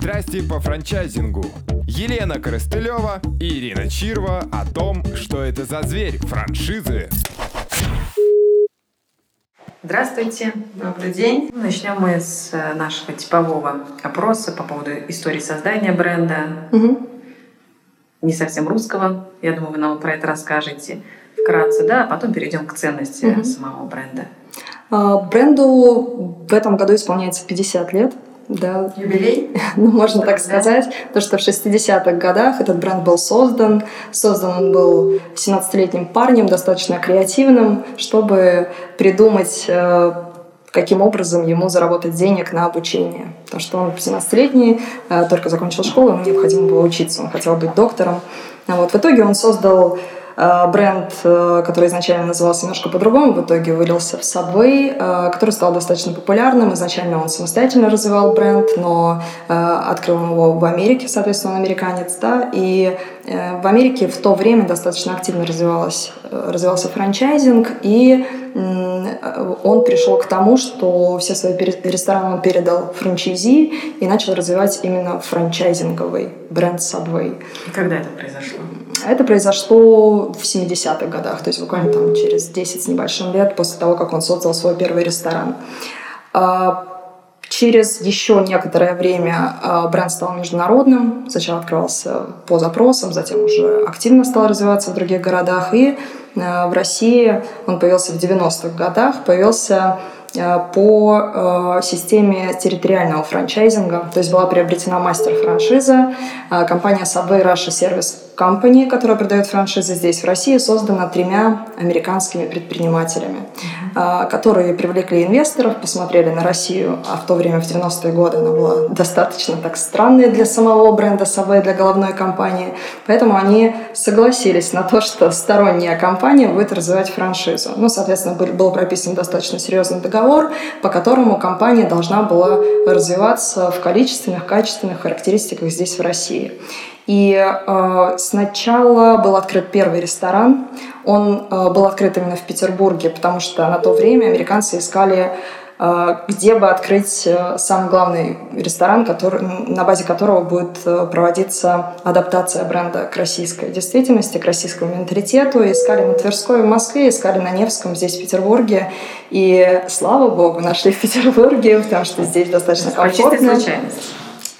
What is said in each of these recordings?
Страсти по франчайзингу. Елена Коростылева и Ирина Чирва о том, что это за зверь франшизы. Здравствуйте. Добрый день. Начнем мы с э, нашего типового опроса по поводу истории создания бренда. Угу. Не совсем русского. Я думаю, вы нам про это расскажете вкратце, да, а потом перейдем к ценности Мгм. самого бренда. А, Бренду в этом году исполняется 50 лет. Да, Юбилей? ну, можно так сказать. То, что в 60-х годах этот бренд был создан. Создан он был 17-летним парнем, достаточно креативным, чтобы придумать, э, каким образом ему заработать денег на обучение. Потому что он 17-летний, э, только закончил школу, ему необходимо было учиться, он хотел быть доктором. А Вот. В итоге он создал бренд, э, который изначально назывался немножко по-другому, в итоге вылился в Subway, э, который стал достаточно популярным. Изначально он самостоятельно развивал бренд, но э, открыл его в Америке, соответственно, он американец, да, и э, в Америке в то время достаточно активно развивалась, э, развивался франчайзинг, и э, он пришел к тому, что все свои рестораны он передал франчайзи и начал развивать именно франчайзинговый бренд Subway. И когда это произошло? Это произошло в 70-х годах, то есть буквально там через 10 с небольшим лет после того, как он создал свой первый ресторан. А, Через еще некоторое время а, бренд стал международным. Сначала открывался по запросам, затем уже активно стал развиваться в других городах. И а, в России он появился в 90-х годах, появился а, по а, системе территориального франчайзинга. То есть была приобретена мастер-франшиза. А, Компания Subway Russia Service Company, которая продает франшизы здесь, в России, создана тремя американскими предпринимателями, а, которые привлекли инвесторов, посмотрели на Россию, а в то время, в 90-е годы, она была достаточно так странной для самого бренда Subway, для головной компании. Поэтому они согласились на то, что сторонняя компания будет развивать франшизу. Ну, соответственно, был, был прописан достаточно серьезный договор, по которому компания должна была развиваться в количественных, качественных характеристиках здесь, в России. И э, сначала был открыт первый ресторан. Он э, был открыт именно в Петербурге, потому что на то время американцы искали, э, где бы открыть э, самый главный ресторан, который, на базе которого будет э, проводиться адаптация бренда к российской действительности, к российскому менталитету. Искали на Тверской в Москве, искали на Невском здесь, в Петербурге. И, слава богу, нашли в Петербурге, потому что здесь достаточно По чистой комфортно. случайности.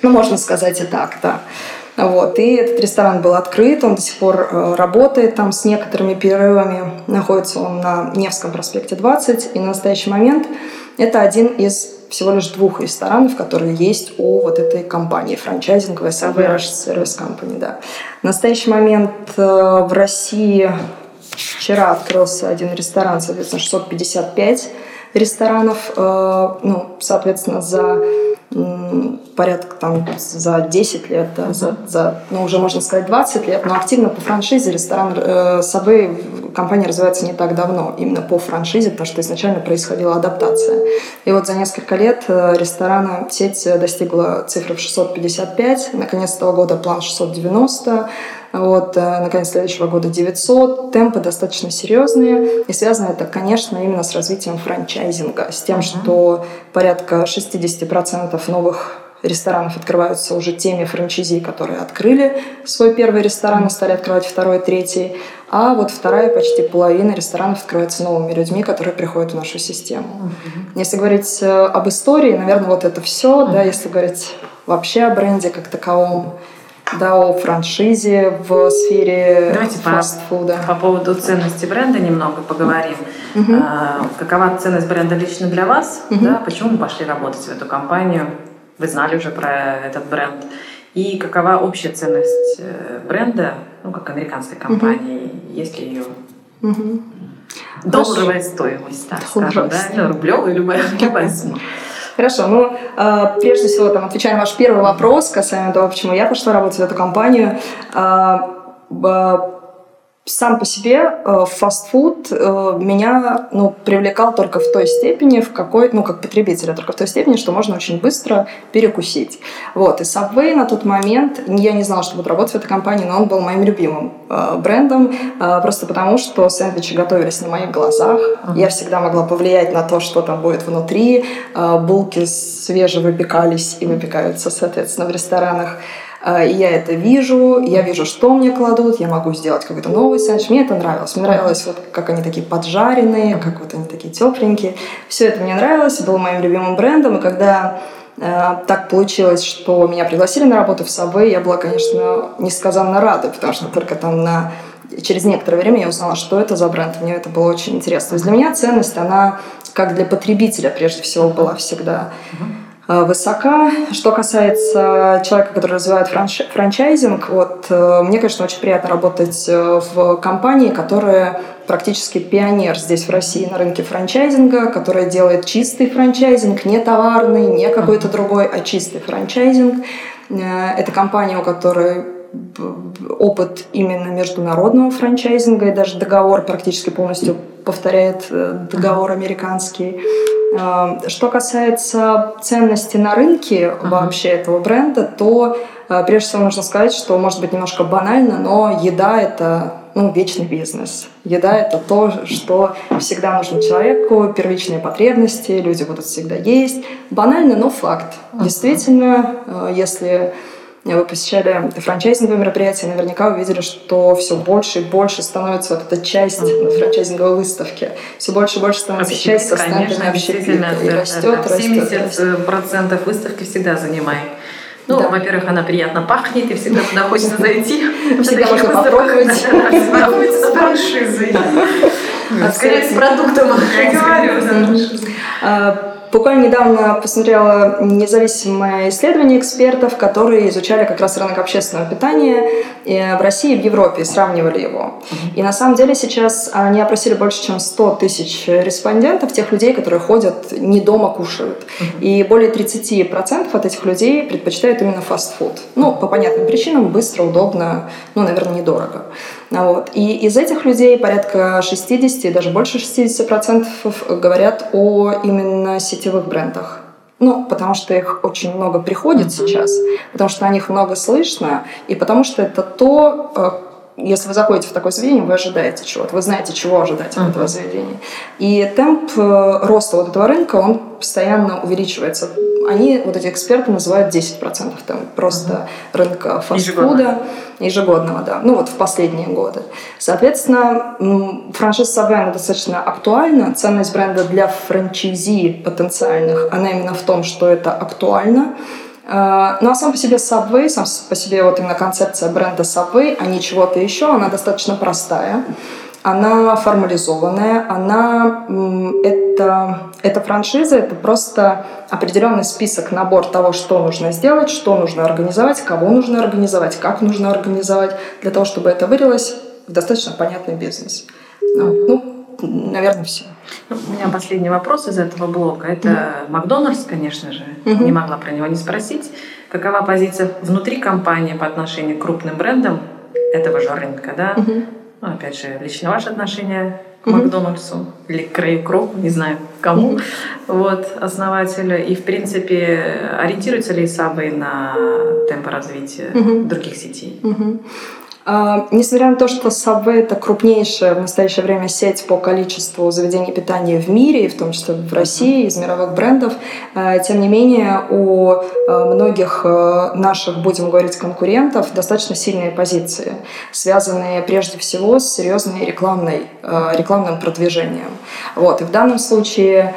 Ну, можно сказать и так, да. Вот. И этот ресторан был открыт, он до сих пор э, работает там с некоторыми перерывами. Находится он на Невском проспекте 20. И на настоящий момент это один из всего лишь двух ресторанов, которые есть у вот этой компании франчайзинговой Subway Rush Service Company. Да. В настоящий момент э, в России вчера открылся один ресторан, соответственно, 655 ресторанов, э, ну, соответственно, за порядка там за 10 лет, да, за, за, ну, уже можно сказать 20 лет, но активно по франшизе ресторан э, Subway компания развивается не так давно, именно по франшизе, потому что изначально происходила адаптация. И вот за несколько лет э, ресторана сеть достигла цифры в 655, наконец этого года план 690, вот, э, наконец следующего года 900. Темпы достаточно серьезные. И связано это, конечно, именно с развитием франчайзинга. С тем, что порядка 60% новых ресторанов открываются уже теми франчайзи, которые открыли свой первый ресторан и стали открывать второй, третий. А вот вторая, почти половина ресторанов открывается новыми людьми, которые приходят в нашу систему. Если говорить э, об истории, наверное, вот это все. Да, если говорить вообще о бренде как таковом, да, о франшизе в сфере Давайте по- фастфуда. По поводу ценности бренда немного поговорим. А, какова ценность бренда лично для вас? Мгм. Да, почему вы пошли работать в эту компанию? Вы знали уже про этот бренд. И какова общая ценность э, бренда, ну, как американской компании, есть ли ее Мгм. долларовая стоимость, так скажем, да? Рублевая, любая, любая сумма. Хорошо, ну, э, прежде всего, там, отвечая на ваш первый вопрос касаемо того, почему я пошла работать в эту компанию, э, сам по себе э, фастфуд э, меня ну, привлекал только в той степени, в какой, ну, как потребителя, только в той степени, что можно очень быстро перекусить. Вот. И Subway на тот момент, я не знала, что буду работать в этой компании, но он был моим любимым э, брендом, просто потому, что сэндвичи готовились на моих глазах. Uh-huh. Я всегда могла повлиять на то, что там будет внутри. Булки свежевыпекались и выпекаются, соответственно, в ресторанах. А, и я это вижу, я вижу, что мне кладут, я могу сделать какой-то новый сэндвич. Мне это нравилось. Мне нравилось, вот, как они такие поджаренные, как вот они такие тепленькие. Все это мне нравилось, было моим любимым брендом. И когда э, так получилось, что меня пригласили на работу в Subway, я была, конечно, несказанно рада, потому что только там на через некоторое время я узнала, что это за бренд. Мне это было очень интересно. То есть для меня ценность, она как для потребителя прежде всего была всегда. Э, высока. Что касается человека, который развивает франш... франчайзинг, вот, э, мне, конечно, очень приятно работать э, в компании, которая практически пионер здесь в России на рынке франчайзинга, которая делает чистый франчайзинг, не товарный, не какой-то другой, а чистый франчайзинг. Это компания, у которой опыт именно международного франчайзинга, и даже договор практически полностью повторяет договор американский. Эм, что касается ценности на рынке вообще этого бренда, то э, прежде всего нужно сказать, что может быть немножко банально, но еда это ну, вечный бизнес. Еда – это то, что всегда нужно человеку, первичные потребности, люди будут всегда есть. Банально, но факт. Действительно, э, если вы посещали франчайзинговые мероприятия, наверняка увидели, что все больше и больше становится вот эта часть mm-hmm. франчайзинговой выставки. Все больше и больше становится общепит, часть Конечно, действительно, и да, растет, да. 70% процентов выставки всегда занимает. Ну, да. во-первых, она приятно пахнет, и всегда туда хочется зайти. Всегда можно попробовать. с франшизой. Скорее, с продуктом, я говорю. Буквально недавно посмотрела независимое исследование экспертов, которые изучали как раз рынок общественного питания э, в России и в Европе, и сравнивали его. И на самом деле сейчас они опросили больше, чем 100 тысяч респондентов, тех людей, которые ходят, не дома кушают. И более 30% от этих людей предпочитают именно фастфуд. Ну, по понятным причинам, быстро, удобно, ну, наверное, недорого. Вот. И из этих людей порядка 60, даже больше 60% говорят о именно сетевых брендах. Ну, потому что их очень много приходит mm-hmm. сейчас, потому что о них много слышно, и потому что это то, э, если вы заходите в такое заведение, вы ожидаете чего-то, вы знаете, чего ожидать от этого заведения. И темп э, роста вот этого рынка, он постоянно увеличивается. Они, вот эти эксперты, называют 10% там просто uh-huh. рынка фастфуда. Ежегодного, да. Ну вот в последние годы. Соответственно, франшиза Subway достаточно актуальна. Ценность бренда для франчайзи потенциальных, она именно в том, что это актуально. А, ну а сам по себе Subway, сам по себе вот именно концепция бренда Subway, а не чего-то еще, она достаточно простая, она формализованная, она это, это франшиза, это просто определенный список, набор того, что нужно сделать, что нужно организовать, кого нужно организовать, как нужно организовать, для того, чтобы это вылилось в достаточно понятный бизнес. Ну, ну наверное, все. Ну, у меня последний вопрос из этого блока. Это mm-hmm. Макдональдс, конечно же. Mm-hmm. Не могла про него не спросить. Какова позиция внутри компании по отношению к крупным брендам этого же рынка, да? Mm-hmm. Ну, опять же, лично ваше отношение к mm-hmm. Макдональдсу или к Рэю Кроу, не знаю, кому, mm-hmm. вот, основателю. И, в принципе, ориентируется ли Сабы на темпы развития mm-hmm. других сетей? Mm-hmm. А, несмотря на то, что Subway это крупнейшая в настоящее время сеть по количеству заведений питания в мире, в том числе в России, из мировых брендов, а, тем не менее у а, многих наших, будем говорить, конкурентов достаточно сильные позиции, связанные прежде всего с серьезной рекламной, рекламным продвижением. Вот. И в данном случае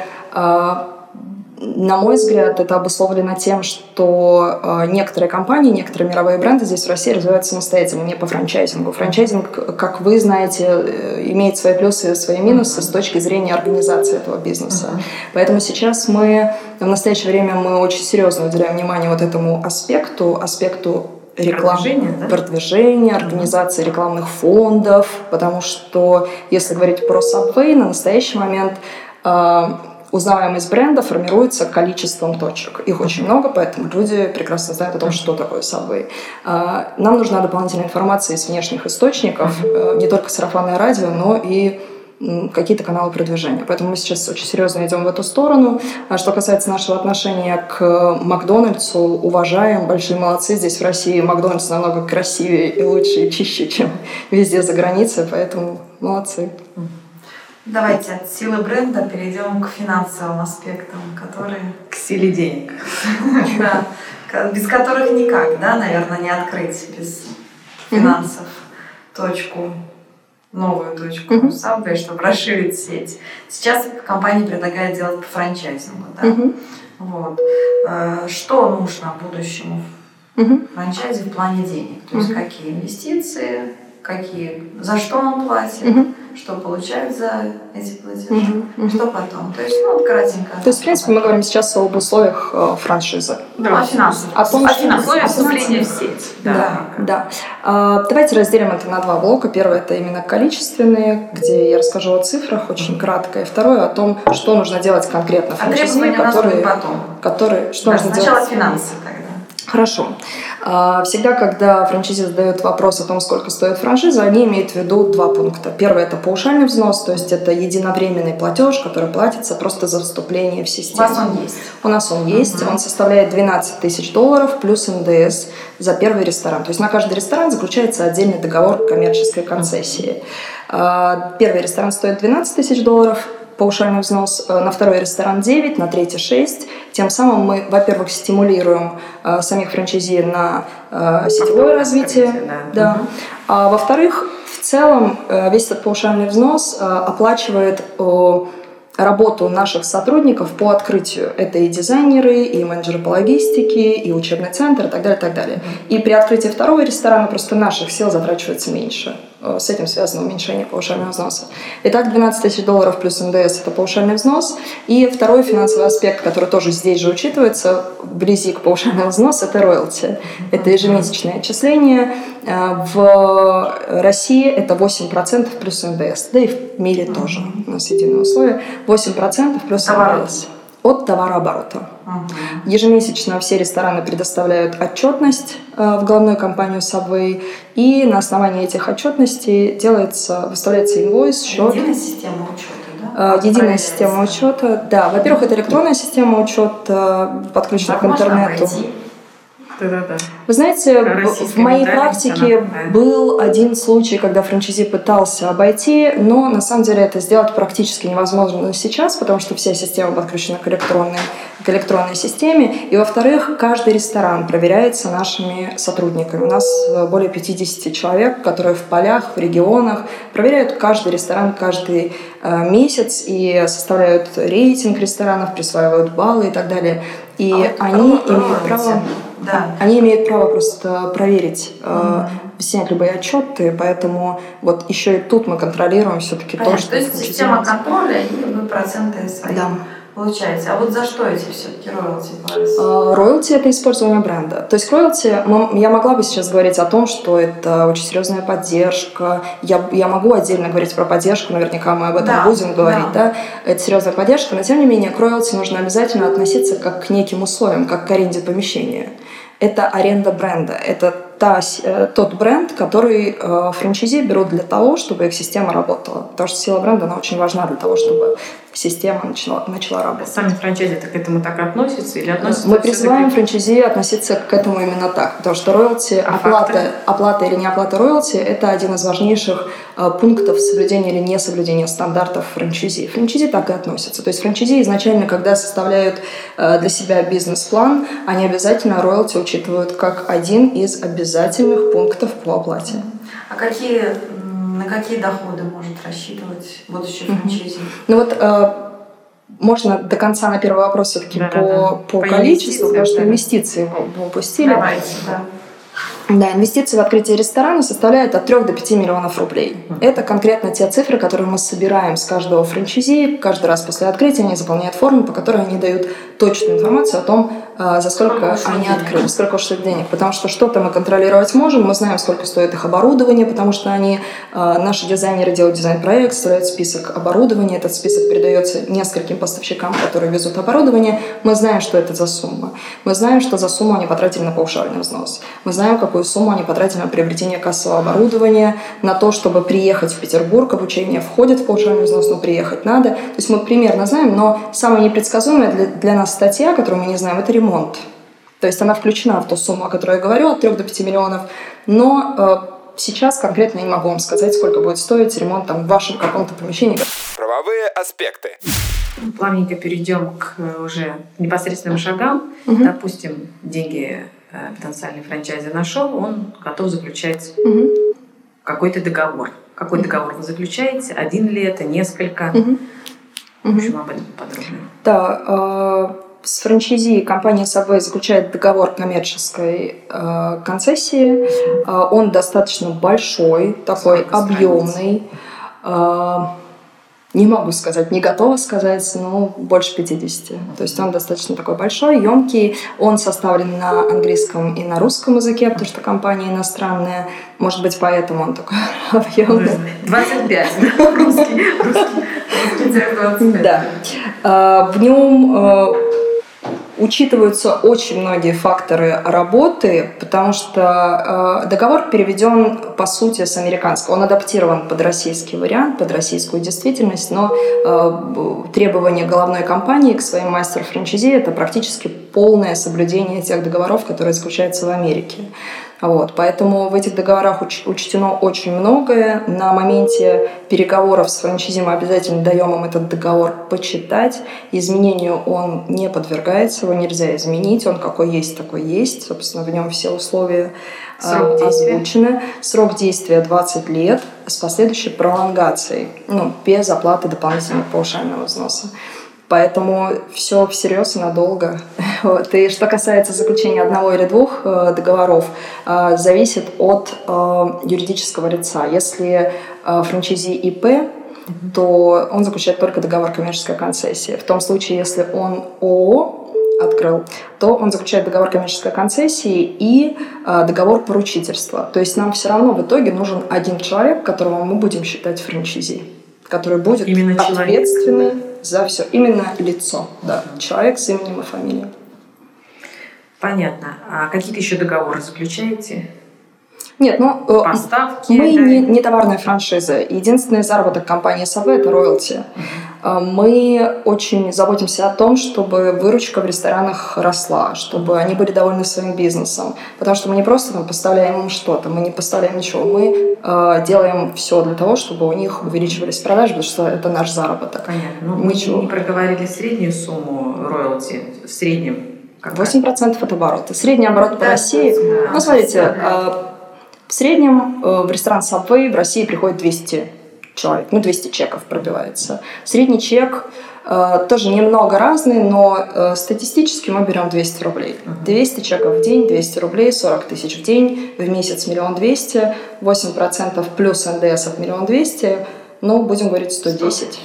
на мой взгляд, это обусловлено тем, что э, некоторые компании, некоторые мировые бренды здесь в России развиваются самостоятельно, не по франчайзингу. Франчайзинг, как вы знаете, э, имеет свои плюсы и свои минусы с точки зрения организации этого бизнеса. Uh-huh. Поэтому сейчас мы, в настоящее время, мы очень серьезно уделяем внимание вот этому аспекту, аспекту реклам, продвижения, да? продвижения организации рекламных фондов, потому что, если говорить про Subway, на настоящий момент э, узнаваемость бренда формируется количеством точек. Их очень много, поэтому люди прекрасно знают о том, что такое Subway. А, нам нужна дополнительная информация из внешних источников, э, не только сарафанное радио, но и какие-то каналы продвижения. Поэтому мы сейчас очень серьезно идем в эту сторону. А что касается нашего отношения к Макдональдсу, уважаем, большие молодцы. Здесь в России Макдональдс намного красивее и лучше и чище, чем везде за границей, поэтому молодцы. Давайте от силы бренда перейдем к финансовым аспектам, которые... К силе денег. Да, без которых никак, да, наверное, не открыть без финансов точку новую точку. Subway, чтобы расширить сеть. Сейчас компания предлагает делать по франчайзингу. Да? Вот. Э, что нужно будущему франчайзе в плане денег? То есть какие инвестиции, какие, за что он платит, что получают за эти платежи, угу, что потом. То есть, ну, вот кратенько. То есть, в принципе, мы говорим сейчас об условиях э, франшизы. Да, ну, о финансах. О том, о финансовых вступления в сеть. Да, да. да. А, давайте разделим это на два блока. Первое – это именно количественные, где я расскажу о цифрах очень кратко. И второе – о том, что нужно делать конкретно франшизе, а которые, потом. которые, что да, нужно сначала делать. Сначала финансы тогда. Хорошо. А, всегда, когда франчайзи задают вопрос о том, сколько стоит франшиза, они имеют в виду два пункта. Первый – это паушальный взнос, то есть это единовременный платеж, который платится просто за вступление в систему. У вас он есть? У нас он есть. Он составляет 12 тысяч долларов плюс НДС за первый ресторан. То есть на каждый ресторан заключается отдельный договор коммерческой концессии. А, первый ресторан стоит 12 тысяч долларов, паушальный взнос, э, на второй ресторан 9, на третий 6. Тем самым мы, во-первых, стимулируем э, самих франчайзи на э, сетевое развитие. Да. Да. А во-вторых, в целом весь этот паушальный взнос оплачивает работу наших сотрудников по открытию. Это и дизайнеры, и менеджеры по логистике, и учебный центр, и так далее, и так далее. И при открытии второго ресторана просто наших сил затрачивается меньше. Э, с этим связано уменьшение повышения взноса. Итак, 12 тысяч долларов плюс НДС – это повышенный взнос. И второй финансовый аспект, который тоже здесь же учитывается, вблизи к повышению взноса – это роялти. Это ежемесячное отчисление. Э, в России это 8% плюс НДС. Да и в мире тоже у нас единое условие. 8% плюс НДС от товарооборота. Угу. Ежемесячно все рестораны предоставляют отчетность э, в главную компанию Subway, и на основании этих отчетностей делается, выставляется инвойс, счет. Единая система учета, да? Э, единая система учета, да. Во-первых, это электронная система учета, подключена к интернету. Можно да-да-да. Вы знаете, в моей практике она, был один случай, когда франчайзи пытался обойти, но на самом деле это сделать практически невозможно сейчас, потому что вся система подключена к электронной, к электронной системе. И, во-вторых, каждый ресторан проверяется нашими сотрудниками. У нас э, более 50 человек, которые в полях, в регионах проверяют каждый ресторан каждый э, месяц и составляют рейтинг ресторанов, присваивают баллы и так далее. И а они имеют право да. Они имеют право просто проверить, mm-hmm. снять любые отчеты, поэтому вот еще и тут мы контролируем все-таки то, что... То есть система контроля и вы проценты свои да. получаете. А вот за что эти все-таки роялти? Роялти – это использование бренда. То есть роялти, я могла бы сейчас говорить о том, что это очень серьезная поддержка. Я, я могу отдельно говорить про поддержку, наверняка мы об этом да, будем говорить, да. да. Это серьезная поддержка, но тем не менее к роялти нужно обязательно относиться как к неким условиям, как к аренде помещения это аренда бренда. Это та, э, тот бренд, который э, франчайзи берут для того, чтобы их система работала. Потому что сила бренда, она очень важна для того, чтобы система начала, начала работать. Сами франчайзи к этому так относятся или относятся? Мы призываем франчайзи относиться к этому именно так, потому что роялти, а оплата, оплата или не оплата роялти – это один из важнейших э, пунктов соблюдения или несоблюдения стандартов франчайзи. Франчайзи так и относятся. То есть франчайзи изначально, когда составляют для себя бизнес-план, они обязательно роялти учитывают как один из обязательных пунктов по оплате. А какие на какие доходы может рассчитывать будущий франчайзи? Ну вот э, можно до конца на первый вопрос все-таки да, по, да, да. по, по количеству, потому что инвестиции вы упустили. Давайте, да. Да, инвестиции в открытие ресторана составляют от 3 до 5 миллионов рублей. Это конкретно те цифры, которые мы собираем с каждого франчайзи. Каждый раз после открытия они заполняют форму, по которой они дают точную информацию о том, а, за сколько, сколько они денег. открыли, сколько ушло денег. Потому что что-то мы контролировать можем, мы знаем, сколько стоит их оборудование, потому что они, а, наши дизайнеры делают дизайн-проект, строят список оборудования, этот список передается нескольким поставщикам, которые везут оборудование. Мы знаем, что это за сумма. Мы знаем, что за сумму они потратили на паушальный взнос. Мы знаем, какую сумму они потратили на приобретение кассового оборудования, на то, чтобы приехать в Петербург, обучение входит в паушальный взнос, но приехать надо. То есть мы примерно знаем, но самая непредсказуемая для, для нас статья, которую мы не знаем, это ремонт. То есть она включена в ту сумму, о которой я говорю, от 3 до 5 миллионов. Но э, сейчас конкретно я не могу вам сказать, сколько будет стоить ремонт там, в вашем каком-то помещении. Правовые аспекты. Плавненько перейдем к э, уже непосредственным шагам. Угу. Допустим, деньги потенциальный франчайзи нашел, он готов заключать угу. какой-то договор. Какой угу. договор вы заключаете? Один ли это, несколько? Угу. В общем, об этом подробнее. Да, с франчайзи компания Subway заключает договор коммерческой э, концессии. Э, он достаточно большой, такой Сколько объемный. Э, не могу сказать, не готова сказать, но больше 50. То есть он достаточно такой большой, емкий. Он составлен на английском и на русском языке, потому что компания иностранная. Может быть, поэтому он такой объемный. 25, русский, русский, русский Да. Э, в нем э, учитываются очень многие факторы работы, потому что э, договор переведен, по сути, с американского. Он адаптирован под российский вариант, под российскую действительность, но э, требования головной компании к своим мастер-франчайзи – это практически полное соблюдение тех договоров, которые заключаются в Америке. Вот, поэтому в этих договорах уч- учтено очень многое. На моменте переговоров с франчайзи мы обязательно даем им этот договор почитать. Изменению он не подвергается, его нельзя изменить. Он какой есть, такой есть. Собственно, в нем все условия а, Срок озвучены. Срок действия 20 лет с последующей пролонгацией, ну, без оплаты дополнительного паушального взноса. Поэтому все всерьез и надолго. Вот. И что касается заключения одного или двух э, договоров, э, зависит от э, юридического лица. Если франчайзи ИП, то он заключает только договор коммерческой концессии. В том случае, если он ООО открыл, то он заключает договор коммерческой концессии и э, договор поручительства. То есть нам все равно в итоге нужен один человек, которого мы будем считать франчайзи, который будет Именно ответственный человек за все. Именно лицо, да. Человек с именем и фамилией. Понятно. А какие-то еще договоры заключаете? Нет, ну э, Поставки, мы да. не, не товарная франшиза. Единственный заработок компании САВ – это роялти. Uh-huh. Мы очень заботимся о том, чтобы выручка в ресторанах росла, чтобы они были довольны своим бизнесом. Потому что мы не просто там, поставляем им что-то, мы не поставляем ничего. Мы э, делаем все для того, чтобы у них увеличивались продажи, потому что это наш заработок. Понятно. Ну, ничего. Мы не проговорили среднюю сумму роялти в среднем. Какая? 8% от оборота. Средний оборот да, по России. Да, ну, смотрите, да. В среднем э, в ресторан Subway в России приходит 200 человек, ну 200 чеков пробивается. Средний чек э, тоже немного разный, но э, статистически мы берем 200 рублей. 200 чеков в день, 200 рублей, 40 тысяч в день, в месяц миллион двести, 8% плюс НДС от миллион двести, ну, будем говорить 110,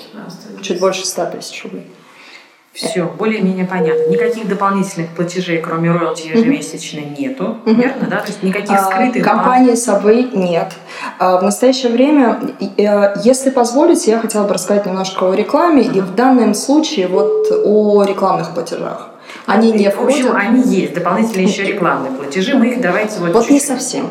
чуть больше 100 тысяч рублей. Все, более-менее понятно. Никаких дополнительных платежей, кроме роялти ежемесячно, нету. Mm-hmm. Верно, да? То есть никаких а, скрытых... Компании Subway нет. А, в настоящее время, э, если позволите, я хотела бы рассказать немножко о рекламе mm-hmm. и в данном случае вот о рекламных платежах. Они не входят. В общем, они есть. Дополнительные еще рекламные платежи. Мы их давайте вот Вот чуть-чуть. не совсем.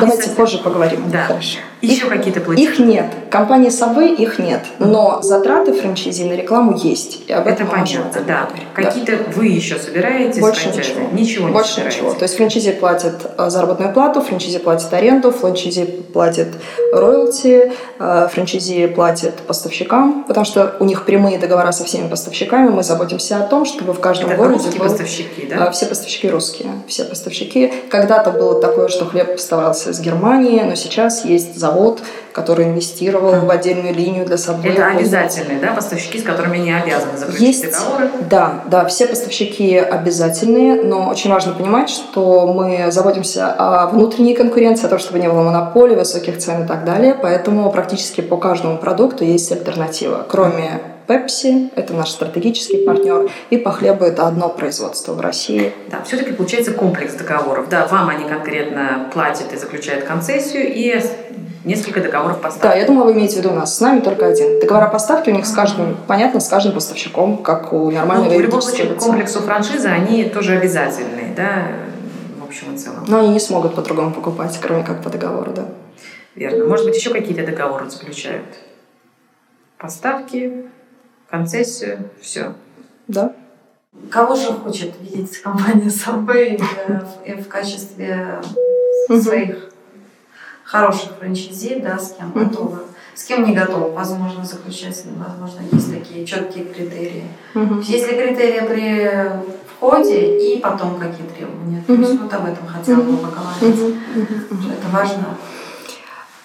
Давайте позже поговорим. Да. Хорошо. Еще какие-то платежи? Их нет. Компании Subway их нет. Но затраты франчайзи на рекламу есть. И об этом Это понятно, да. Какие-то да. вы еще собираете Больше ничего. Ничего не Больше собираете. ничего. То есть франчайзи платит э, заработную плату, франчайзи платит аренду, франчайзи платит роялти, э, франчайзи платит поставщикам, потому что у них прямые договора со всеми поставщиками. Мы заботимся о том, чтобы в каждом Это городе был... поставщики, да? Э, все поставщики русские. Все поставщики. Когда-то было такое, что хлеб поставлялся из Германии, но сейчас есть завод завод, который инвестировал в отдельную линию для собой. Это обязательные, да, поставщики, с которыми не обязаны заключить Есть, договоры? Да, да, все поставщики обязательные, но очень важно понимать, что мы заботимся о внутренней конкуренции, о том, чтобы не было монополии, высоких цен и так далее, поэтому практически по каждому продукту есть альтернатива, кроме Pepsi, это наш стратегический партнер, и по хлебу это одно производство в России. Да, все-таки получается комплекс договоров. Да, вам они конкретно платят и заключают концессию, и несколько договоров поставки. Да, я думаю, вы имеете в виду нас. С нами только один. Договора поставки у них с каждым, понятно, с каждым поставщиком, как у нормального ну, В любом случае, по комплексу франшизы они тоже обязательные, да, в общем и целом. Но они не смогут по-другому покупать, кроме как по договору, да. Верно. Может быть, еще какие-то договоры заключают? Поставки, концессию, все. Да. Кого же хочет видеть компания Subway в, в качестве своих хороших франчайзи, да, с кем готовы, с кем не готовы, возможно, заключать, возможно, есть такие четкие критерии. Есть ли критерии при входе и потом какие требования? То есть вот об этом хотела бы поговорить. Это важно.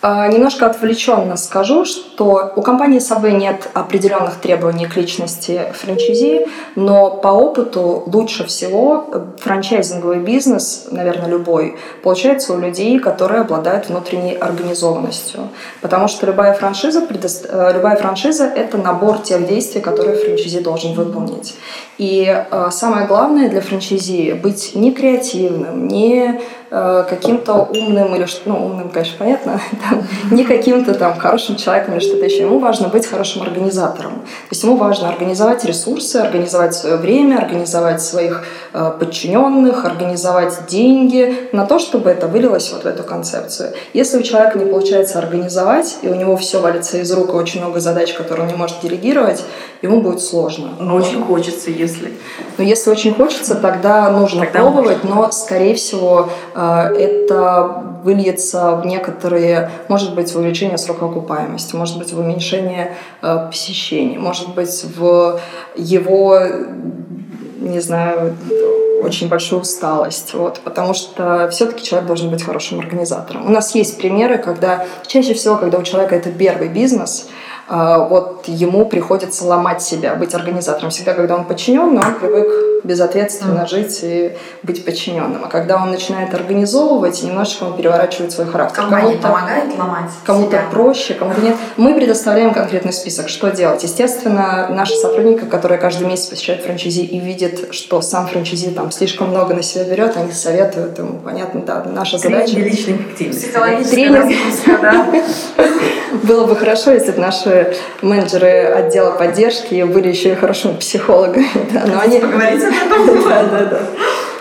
А, немножко отвлеченно скажу, что у компании Subway нет определенных требований к личности франчайзи, но по опыту лучше всего франчайзинговый бизнес, наверное, любой, получается у людей, которые обладают внутренней организованностью. Потому что любая франшиза, э, любая франшиза – это набор тех действий, которые франчайзи должен выполнить. И э, самое главное для франчайзи – быть не креативным, не Э, каким-то умным или что, ну, умным, конечно, понятно, там, не каким-то там хорошим человеком или что-то еще. Ему важно быть хорошим организатором. То есть ему важно организовать ресурсы, организовать свое время, организовать своих э, подчиненных, организовать деньги на то, чтобы это вылилось вот в эту концепцию. Если у человека не получается организовать, и у него все валится из рук, и очень много задач, которые он не может делегировать, ему будет сложно. Но очень хочется, если... Но если очень хочется, тогда нужно тогда пробовать, можно. но, скорее всего, э, это выльется в некоторые, может быть, в увеличение срока окупаемости, может быть, в уменьшение э, посещений, может быть, в его, не знаю, очень большую усталость, вот, потому что все-таки человек должен быть хорошим организатором. У нас есть примеры, когда чаще всего, когда у человека это первый бизнес, а, вот ему приходится ломать себя, быть организатором. Всегда, когда он подчиненный, он привык безответственно жить и быть подчиненным. А когда он начинает организовывать, немножечко он переворачивает свой характер. Кому-то помогает ломать Кому-то проще, кому-то нет. Мы предоставляем конкретный список, что делать. Естественно, наши сотрудники, которые каждый месяц посещают франчайзи и видят, что сам франчайзи там слишком много на себя берет, они советуют ему, понятно, да, наша задача. личной эффективности. Тренер. да. Было бы хорошо, если бы наши менеджеры отдела поддержки были еще и хорошими психологами. Да, но они... Этом? Да, да, да.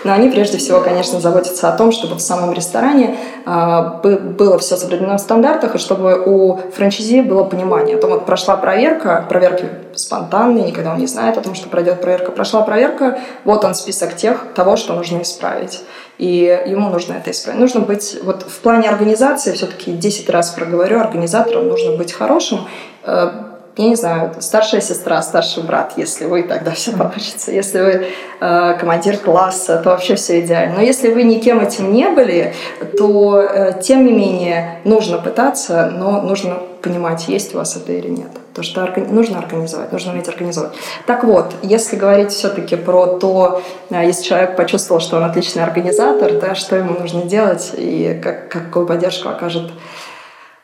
Но они прежде всего, конечно, заботятся о том, чтобы в самом ресторане э, было все соблюдено в стандартах, и чтобы у франчайзи было понимание о том, вот прошла проверка, проверки спонтанные, никогда он не знает о том, что пройдет проверка. Прошла проверка, вот он список тех, того, что нужно исправить и ему нужно это исправить. Нужно быть, вот в плане организации, все-таки 10 раз проговорю, организатором нужно быть хорошим, э, я не знаю, старшая сестра, старший брат, если вы, тогда все получится. Если вы э, командир класса, то вообще все идеально. Но если вы никем этим не были, то, э, тем не менее, нужно пытаться, но нужно понимать, есть у вас это или нет. То, что орга... нужно организовать, нужно уметь организовать. Так вот, если говорить все-таки про то, э, если человек почувствовал, что он отличный организатор, да, что ему нужно делать и как, какую поддержку окажет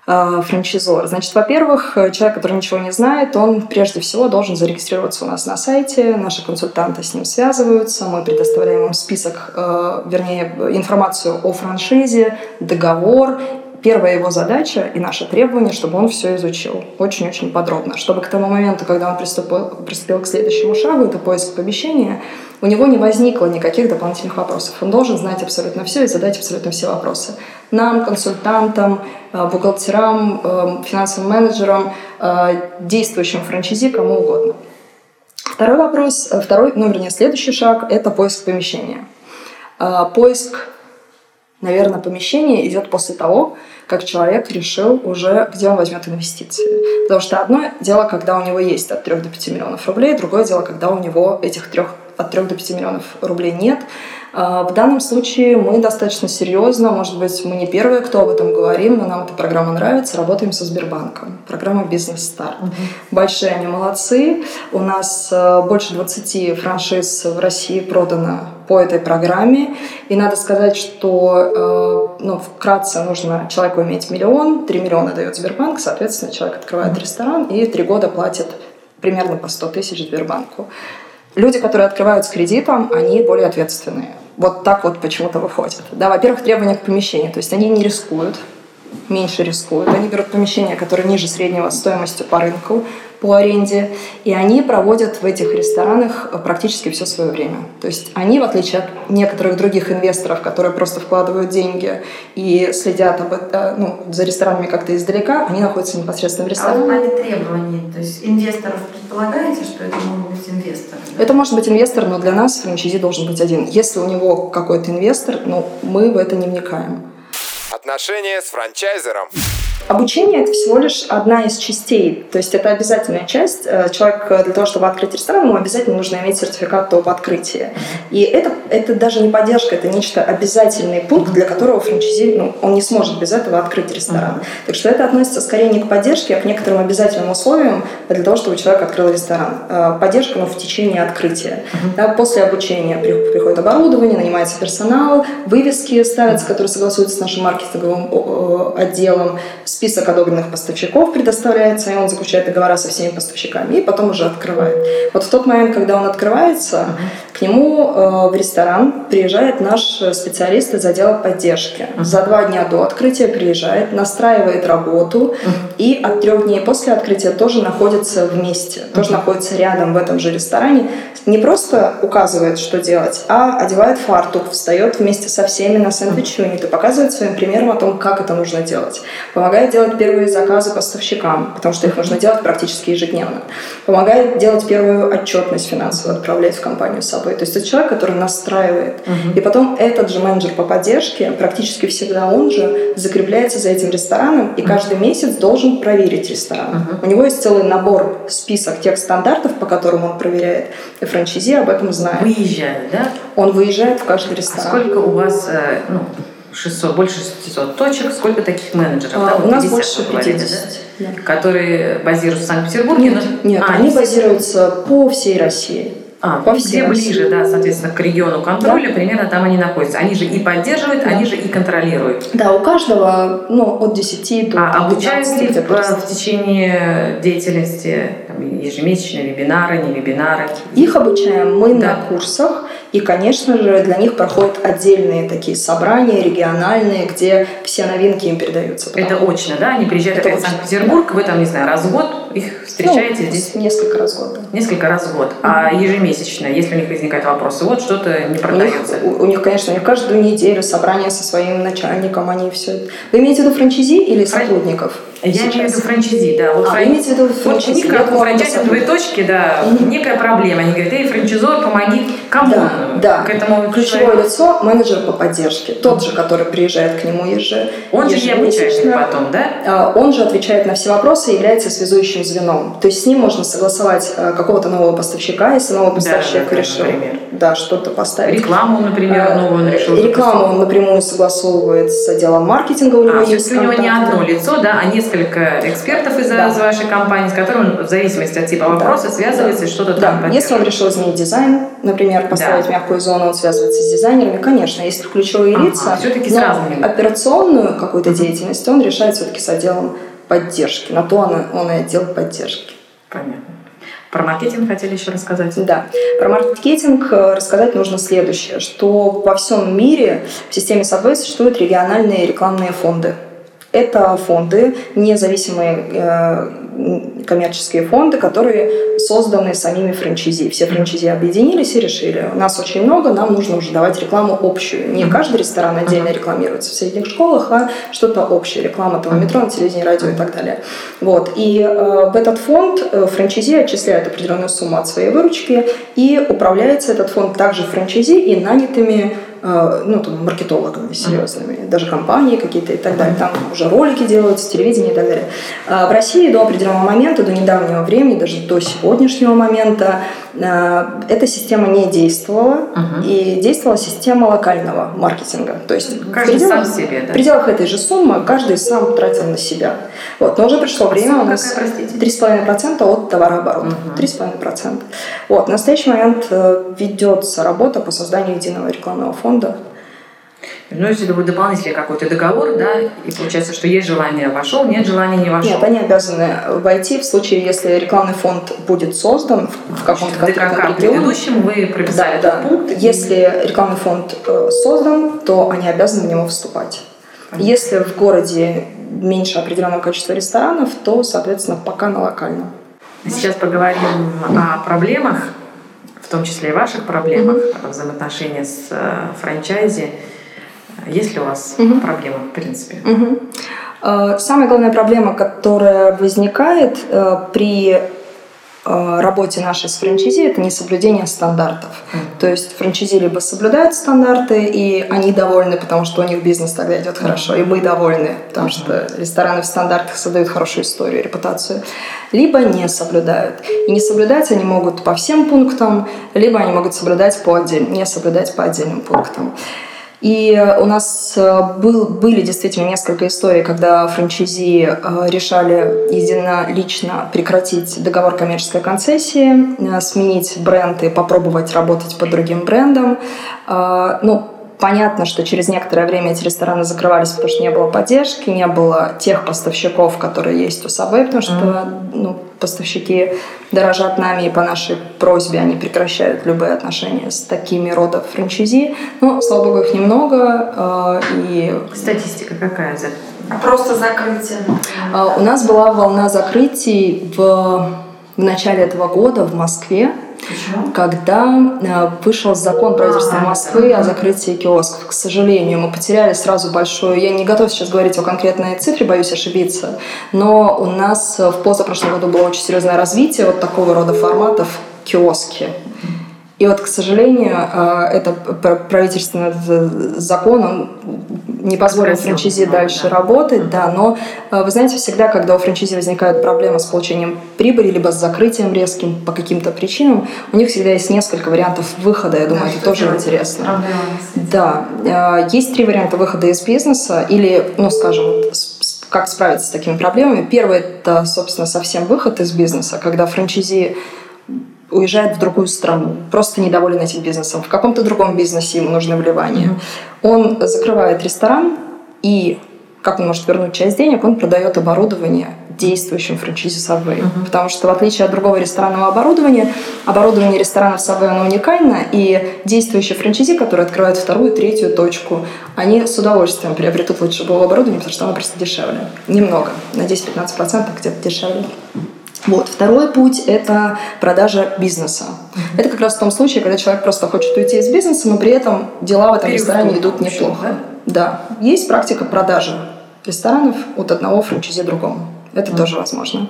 франчайзор. Значит, во-первых, человек, который ничего не знает, он прежде всего должен зарегистрироваться у нас на сайте, наши консультанты с ним связываются, мы предоставляем им список, э, вернее, информацию о франшизе, договор первая его задача и наше требование, чтобы он все изучил очень-очень подробно, чтобы к тому моменту, когда он приступил, приступил к следующему шагу, это поиск помещения, у него не возникло никаких дополнительных вопросов. Он должен знать абсолютно все и задать абсолютно все вопросы. Нам, консультантам, э, бухгалтерам, э, финансовым менеджерам, э, действующим франчайзи, кому угодно. Второй вопрос, второй, ну, вернее, следующий шаг – это поиск помещения. Поиск, наверное, помещения идет после того, как человек решил уже, где он возьмет инвестиции. Потому что одно дело, когда у него есть от 3 до 5 миллионов рублей, другое дело, когда у него этих 3 от 3 до 5 миллионов рублей нет. А, в данном случае мы достаточно серьезно, может быть, мы не первые, кто об этом говорим, но нам эта программа нравится, работаем со Сбербанком. Программа «Бизнес Старт». Угу. Большие они молодцы. У нас э, больше 20 франшиз в России продано по этой программе. И надо сказать, что э, ну, вкратце нужно человеку иметь миллион, 3 миллиона дает Сбербанк, соответственно, человек открывает ресторан и 3 года платит примерно по 100 тысяч Сбербанку. Люди, которые открывают с кредитом, они более ответственные вот так вот почему-то выходит. Да, во-первых, требования к помещению, то есть они не рискуют, меньше рискуют. Они берут помещения, которые ниже среднего стоимостью по рынку, по аренде, и они проводят в этих ресторанах практически все свое время. То есть они, в отличие от некоторых других инвесторов, которые просто вкладывают деньги и следят об это, ну, за ресторанами как-то издалека, они находятся непосредственно в ресторане. А в плане требований, то есть инвесторов предполагаете, что это могут быть инвесторы? Да? Это может быть инвестор, но для нас франчайзи должен быть один. Если у него какой-то инвестор, ну, мы в это не вникаем. Отношения с франчайзером. Обучение – это всего лишь одна из частей, то есть это обязательная часть. Э, человек э, для того, чтобы открыть ресторан, ему обязательно нужно иметь сертификат об открытии. И это, это даже не поддержка, это нечто обязательный пункт, для которого франчайзи, ну, он не сможет без этого открыть ресторан. Так что это относится скорее не к поддержке, а к некоторым обязательным условиям для того, чтобы человек открыл ресторан. Э, поддержка ну, в течение открытия. Да, после обучения приходит оборудование, нанимается персонал, вывески ставятся, которые согласуются с нашим маркетинговым отделом, список одобренных поставщиков предоставляется, и он заключает договора со всеми поставщиками, и потом уже открывает. Вот в тот момент, когда он открывается, к нему э, в ресторан приезжает наш специалист из отдела поддержки. За два дня до открытия приезжает, настраивает работу, и от трех дней после открытия тоже находится вместе, тоже находится рядом в этом же ресторане. Не просто указывает, что делать, а одевает фартук, встает вместе со всеми на сэндвич-юнит и показывает своим примером о том, как это нужно делать. Помогает делать первые заказы поставщикам, потому что их нужно делать практически ежедневно. Помогает делать первую отчетность финансовую, отправлять в компанию с собой. То есть это человек, который настраивает. Uh-huh. И потом этот же менеджер по поддержке, практически всегда он же, закрепляется за этим рестораном и каждый месяц должен проверить ресторан. Uh-huh. У него есть целый набор, список тех стандартов, по которым он проверяет. И франчайзи об этом знает. Выезжает, да? Он выезжает в каждый ресторан. А сколько у вас э, ну, 600, больше 600 точек. Сколько таких менеджеров? А, у нас больше 50. Говорили, да? Да. Которые базируются в Санкт-Петербурге? Нет, нет а, они базируются по всей России. А, по где ближе, да, соответственно, к региону контроля, да. примерно там они находятся. Они же и поддерживают, да. они же и контролируют. Да, у каждого, ну, от 10 до А обучают ли в, в течение деятельности там, ежемесячные вебинары, не вебинары? Их обучаем мы да. на курсах. И, конечно же, для них проходят отдельные такие собрания, региональные, где все новинки им передаются. Это очно, да? Они приезжают в Санкт-Петербург, вы там, не знаю, раз в год их встречаете ну, здесь? Несколько раз в год. Несколько раз в год. Mm-hmm. А ежемесячно, если у них возникают вопросы, вот что-то не продается? У них, у них, конечно, у них каждую неделю собрание со своим начальником, они все... Вы имеете в виду франчизи или сотрудников? Я сейчас. имею в виду франчизи, да. Вот а, фран... имеете в виду франчизи? Вот у них, как у франчайзинговой точки, да, mm-hmm. некая проблема. Они говорят, эй, франчайзор, помоги. Кому? Да, да. К этому ключевое человеку? лицо – менеджер по поддержке. Тот же, который приезжает к нему еже, Он же не обучает потом, да? А, он же отвечает на все вопросы и является связующим звеном. То есть с ним можно согласовать э, какого-то нового поставщика, если новый поставщик да, да, решил да, что-то поставить. Рекламу, например, а, новую он решил. Рекламу он напрямую согласовывает с отделом маркетинга. У него а, есть у него не одно лицо, да, а несколько экспертов из, да. из вашей компании, с которым в зависимости от типа вопроса да. связывается да. и что-то да. там Если он решил изменить дизайн, например, поставить да. мягкую зону, он связывается с дизайнерами, конечно, есть ключевые ага, лица. Все-таки с разными. Операционную какую-то деятельность он решает все-таки с отделом поддержки. На то он, он и отдел поддержки. Понятно. Про маркетинг хотели еще рассказать? Да. Про маркетинг э, рассказать нужно следующее, что во всем мире в системе Subway существуют региональные рекламные фонды. Это фонды, независимые э, коммерческие фонды, которые созданы самими франчайзи. Все франчайзи объединились и решили, нас очень много, нам нужно уже давать рекламу общую. Не каждый ресторан отдельно рекламируется в средних школах, а что-то общее. Реклама того метро, на телевидении, радио и так далее. Вот. И э, в этот фонд э, франчайзи отчисляют определенную сумму от своей выручки, и управляется этот фонд также франчайзи и нанятыми Э, ну, там, маркетологами серьезными, uh-huh. даже компании какие-то и так далее. Там уже ролики делаются, телевидение и так далее. А в России до определенного момента, до недавнего времени, даже до сегодняшнего момента Э, эта система не действовала, угу. и действовала система локального маркетинга. То есть каждый в пределах, сам себе, да? в пределах этой же суммы каждый сам тратил на себя. Вот. Но уже пришло время, у нас 3,5% от товарооборота. Угу. 3,5%. Вот. В настоящий момент э, ведется работа по созданию единого рекламного фонда ну, если будет дополнительный какой-то договор, да, и получается, что есть желание вошел, нет желания не вошел. Нет, они обязаны войти в случае, если рекламный фонд будет создан в каком-то конкретном регионе. предыдущем вы прописали да, да. пункт. Если рекламный фонд э, создан, то они обязаны в него вступать. Понятно. Если в городе меньше определенного количества ресторанов, то, соответственно, пока на локальном. Сейчас поговорим о проблемах, в том числе и ваших проблемах, mm-hmm. взаимоотношения с э, франчайзи. Есть ли у вас угу. проблема, в принципе? Угу. Самая главная проблема, которая возникает э, при э, работе нашей с франчайзи это несоблюдение стандартов. Mm. То есть франчайзи либо соблюдают стандарты, и они довольны, потому что у них бизнес тогда идет хорошо, и мы довольны, потому что рестораны в стандартах создают хорошую историю, репутацию, либо не соблюдают. И не соблюдать они могут по всем пунктам, либо они могут соблюдать по отдельным, не соблюдать по отдельным пунктам. И у нас э, был, были действительно несколько историй, когда франчайзи э, решали единолично прекратить договор коммерческой концессии, э, сменить бренд и попробовать работать под другим брендом. Ну, понятно, что через некоторое время эти рестораны закрывались, потому что не было поддержки, не было тех поставщиков, которые есть у Subway, потому что ну, поставщики дорожат нами, и по нашей просьбе они прекращают любые отношения с такими родов франчайзи. Но, слава богу, их немного. Э, и... Статистика какая? А просто закрытие? Э, у нас была волна закрытий в, в начале этого года в Москве. Почему? Когда э, вышел закон правительства а, Москвы о закрытии киосков. К сожалению, мы потеряли сразу большую... Я не готова сейчас говорить о конкретной цифре, боюсь ошибиться, но у нас в позапрошлом году было очень серьезное развитие вот такого рода форматов киоски. И вот, к сожалению, э, это правительственный закон, он не позволил франчизе дальше да. работать, да, но э, вы знаете, всегда, когда у франчизи возникают проблемы с получением прибыли, либо с закрытием резким по каким-то причинам, у них всегда есть несколько вариантов выхода, я думаю, да, это тоже интересно. Да, э, есть три варианта выхода из бизнеса, или, ну, скажем, как справиться с такими проблемами. Первый – это, собственно, совсем выход из бизнеса, когда франчизи уезжает в другую страну, просто недоволен этим бизнесом. В каком-то другом бизнесе ему нужно вливание. Он закрывает ресторан и как он может вернуть часть денег, он продает оборудование действующим франчизе Subway. Uh-huh. Потому что в отличие от другого ресторанного оборудования, оборудование ресторанов Subway оно уникально, и действующие франчизи, которые открывают вторую, третью точку, они с удовольствием приобретут лучше было оборудование, потому что оно просто дешевле. Немного, на 10-15% где-то дешевле. Вот. Второй путь – это продажа бизнеса. Mm-hmm. Это как раз в том случае, когда человек просто хочет уйти из бизнеса, но при этом дела в этом ресторане идут неплохо. Да? да. Есть практика продажи ресторанов от одного франчизи другому. Это mm-hmm. тоже возможно.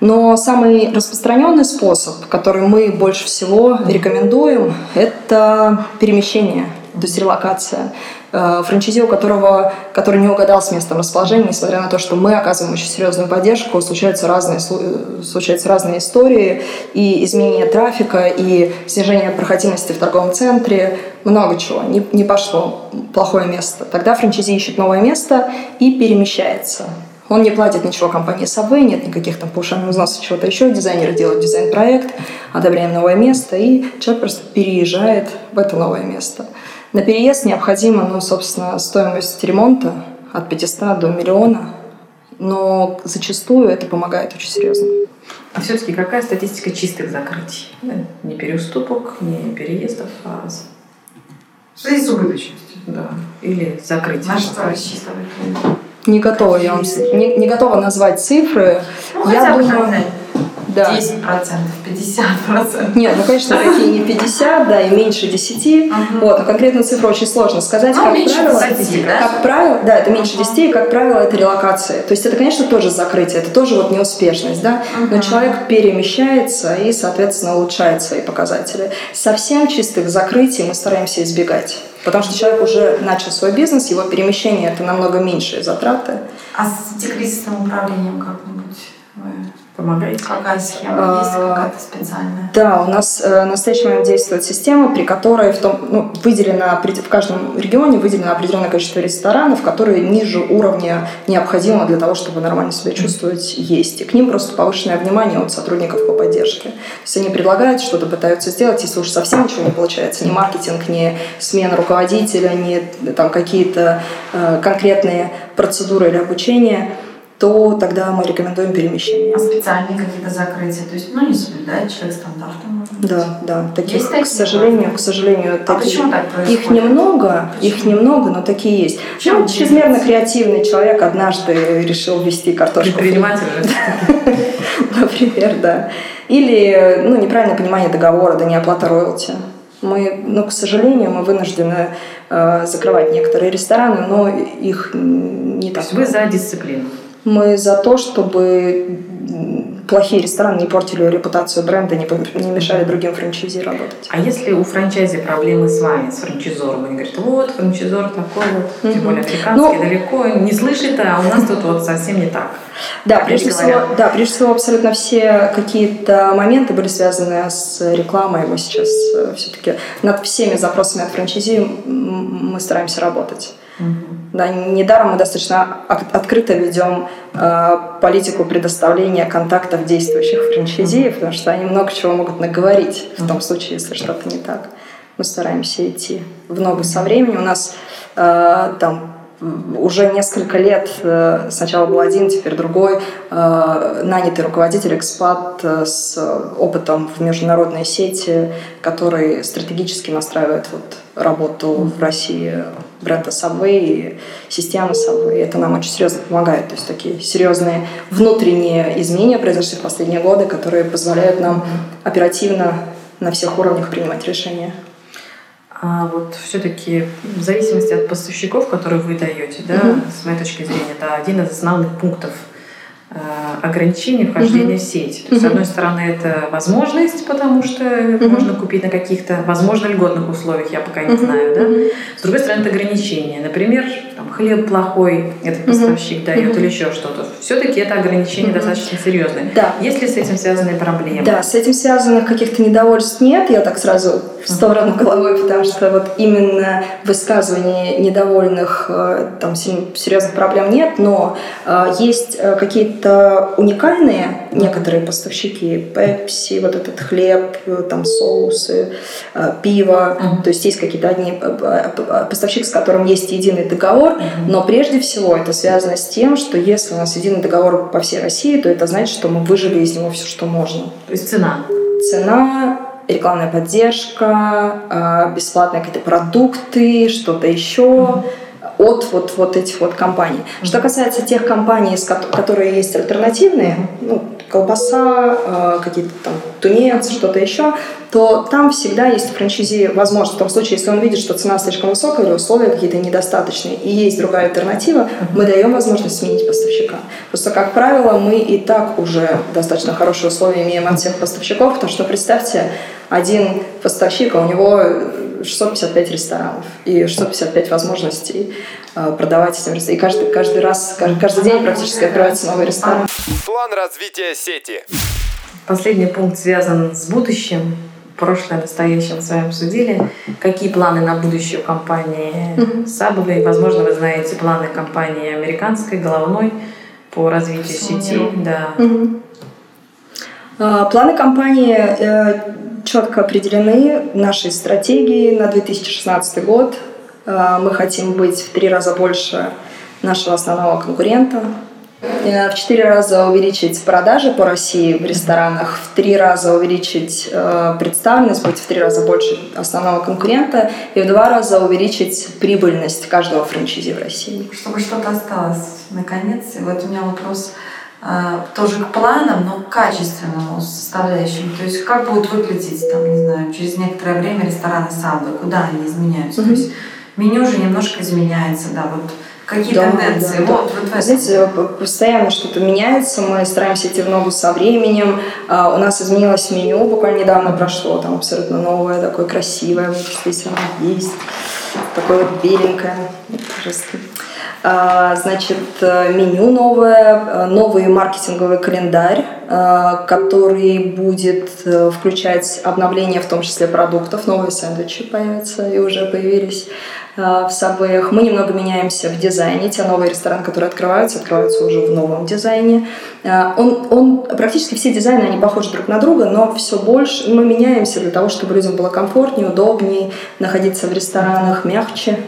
Но самый распространенный способ, который мы больше всего рекомендуем, это перемещение, то есть релокация. Э, франчайзи, у которого, который не угадал с местом расположения, несмотря на то, что мы оказываем очень серьезную поддержку, случаются разные, случаются разные истории, и изменение трафика, и снижение проходимости в торговом центре, много чего. Не, не пошло плохое место. Тогда франчайзи ищет новое место и перемещается. Он не платит ничего компании Subway, нет никаких там повышенных взносов, чего-то еще. Дизайнеры делают дизайн-проект, одобряем новое место, и человек просто переезжает в это новое место. На переезд необходима, ну, собственно, стоимость ремонта от 500 до миллиона, но зачастую это помогает очень серьезно. А все-таки какая статистика чистых закрытий? Не переуступок, не переездов, а... Здесь с убыточностью? Да. Или закрытие. На что рассчитывать? Не готова я вам не, не готова назвать цифры. Ну, я думаю, да. 10%, 50%. Нет, ну, конечно, такие не 50, да, и меньше 10. Угу. Вот, но конкретную цифру очень сложно сказать. Ну, как меньше правило, 10, да? Как правило, да, это меньше 10, и, как правило, это релокация. То есть это, конечно, тоже закрытие, это тоже вот неуспешность, да, угу. но человек перемещается и, соответственно, улучшает свои показатели. Совсем чистых закрытий мы стараемся избегать. Потому что человек уже начал свой бизнес, его перемещение это намного меньшие затраты. А с антикризисным управлением как-нибудь вы Помогаете? Какая схема? Есть А, какая-то специальная? Да, у нас э, в настоящий момент действует система, при которой в, том, ну, выделено, в каждом регионе выделено определенное количество ресторанов, которые ниже уровня необходимого для того, чтобы нормально себя чувствовать, есть. И к ним просто повышенное внимание от сотрудников по поддержке. То есть они предлагают что-то, пытаются сделать, если уж совсем ничего не получается, ни маркетинг, ни смена руководителя, ни там какие-то э, конкретные процедуры или обучение, то тогда мы рекомендуем перемещение. А специальные какие-то закрытия? То есть, ну, не соблюдает человек стандарты? Да, да. Таких, Есть такие? к сожалению, к сожалению, А таких, почему так происходит? их немного, Почему? их немного, но такие есть. В чем Ну, чрезмерно креативный человек однажды решил ввести картошку. Предприниматель. Например, да. Или ну, неправильное понимание договора, да не оплата роялти. Мы, ну, к сожалению, мы вынуждены э, закрывать некоторые рестораны, но их не То так есть вы за дисциплину. Мы за то, чтобы плохие рестораны не портили репутацию бренда, не, не мешали другим франчайзи работать. А если у франчайзи проблемы с вами, с франчайзором, они говорят, вот, франчайзор такой вот, тем Мгм. более американский, Ну- далеко, не слышит, а у нас тут вот совсем не так. Да, прежде всего, да, прежде всего, абсолютно все какие-то моменты были связаны с рекламой. Мы сейчас все-таки над всеми запросами от франчайзи мы стараемся работать. Да, недаром мы достаточно открыто ведем э, политику предоставления контактов действующих франчайзи, потому что они много чего могут наговорить в том случае, если что-то не так. Мы стараемся идти в ногу со временем. У нас э, там уже несколько лет, э, сначала был один, теперь другой, э, нанятый руководитель, экспат э, с опытом в международной сети, который стратегически настраивает вот работу в России бренда Subway и системы Subway. Это нам очень серьезно помогает. То есть такие серьезные внутренние изменения произошли в последние годы, которые позволяют нам оперативно на всех уровнях принимать решения. А вот все-таки в зависимости от поставщиков, которые вы даете, да, Мгм. с моей точки зрения, это один из основных пунктов ограничений вхождения Мгм. в сеть. То есть, с одной стороны, это возможность, потому что можно купить на каких-то, возможно, льготных условиях, я пока не Мгм. знаю, да. С другой стороны, это ограничение. Например, там, хлеб плохой этот поставщик дает Мгм. или еще что-то. Все-таки это ограничение Мгм. достаточно серьезное. Да. Есть ли с этим связанные проблемы? Да, с этим связанных каких-то недовольств нет. Я так сразу в сторону головой, потому что вот именно высказывание недовольных э, там серьезных проблем нет, но э, есть э, какие-то уникальные некоторые поставщики, Пепси, вот этот хлеб, там соусы, пиво. Мгм. То есть есть какие-то одни э, э, э, поставщик, с которым есть единый договор, но прежде всего это связано с тем, что если у нас единый договор по всей России, то это значит, что мы выжили из него все, что можно. То есть цена. Цена, рекламная поддержка, а, бесплатные какие-то продукты, что-то еще от вот, вот этих вот компаний. Что касается тех компаний, которые есть альтернативные, ну, колбаса, а, какие-то там тунец, что-то еще, то там всегда есть у франчайзи возможность, в том случае, если он видит, что цена слишком высокая или условия какие-то недостаточные, и есть другая альтернатива, мы даем возможность сменить поставщика. Просто, как правило, мы и так уже достаточно хорошие условия имеем от всех поставщиков, потому что, представьте, один поставщик, а у него 655 ресторанов и 655 возможностей э, продавать этим ресторанам. И каждый, каждый раз, каждый, каждый день практически открывается новый ресторан. План развития сети. Последний пункт связан с будущим. Прошлое, настоящее мы с вами обсудили. Какие планы на будущее у компании Subway? Возможно, вы знаете планы компании американской, головной, по развитию сети. Да. Мгм. А, Планы компании э, четко определены нашей стратегии на 2016 год. А, Мы хотим быть в три раза больше нашего основного конкурента. Э, В четыре раза увеличить продажи по России в ресторанах, в три раза увеличить э, представленность, быть в три раза больше основного конкурента и в два раза увеличить прибыльность каждого франчайзи в России. Чтобы что-то осталось, наконец. И вот у меня вопрос тоже к планам, но к качественному составляющему. То есть как будут выглядеть, там, не знаю, через некоторое время рестораны Сабы, куда они изменяются. Мгм. То есть меню уже немножко изменяется, да, вот какие Да, тенденции. да, да. вот, вот в этом. Знаете, п- постоянно что-то меняется, мы стараемся идти в ногу со временем. А, У нас изменилось меню, буквально недавно прошло, там абсолютно новое, такое красивое, вот действительно есть, такое вот беленькое. Вот. А, значит, меню новое, новый маркетинговый календарь, который будет включать обновление в том числе продуктов, новые сэндвичи появятся и уже появились в Сабвеях. Мы немного меняемся в дизайне. Те новые рестораны, которые открываются, открываются уже в новом дизайне. Он, он, практически все дизайны, они похожи друг на друга, но все больше мы меняемся для того, чтобы людям было комфортнее, удобнее находиться в ресторанах, мягче.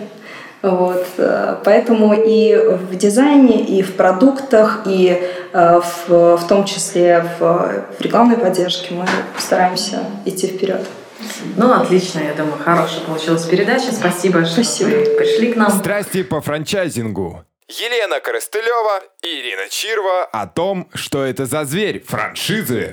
Вот. Э, поэтому и в дизайне, и в продуктах, и э, в, в том числе в, в рекламной поддержке мы стараемся идти вперед. Ну, отлично, я думаю, хорошая получилась передача. Спасибо, Спасибо. что вы пришли к нам. Страсти по франчайзингу. Елена Коростылева и Ирина Чирва о том, что это за зверь франшизы.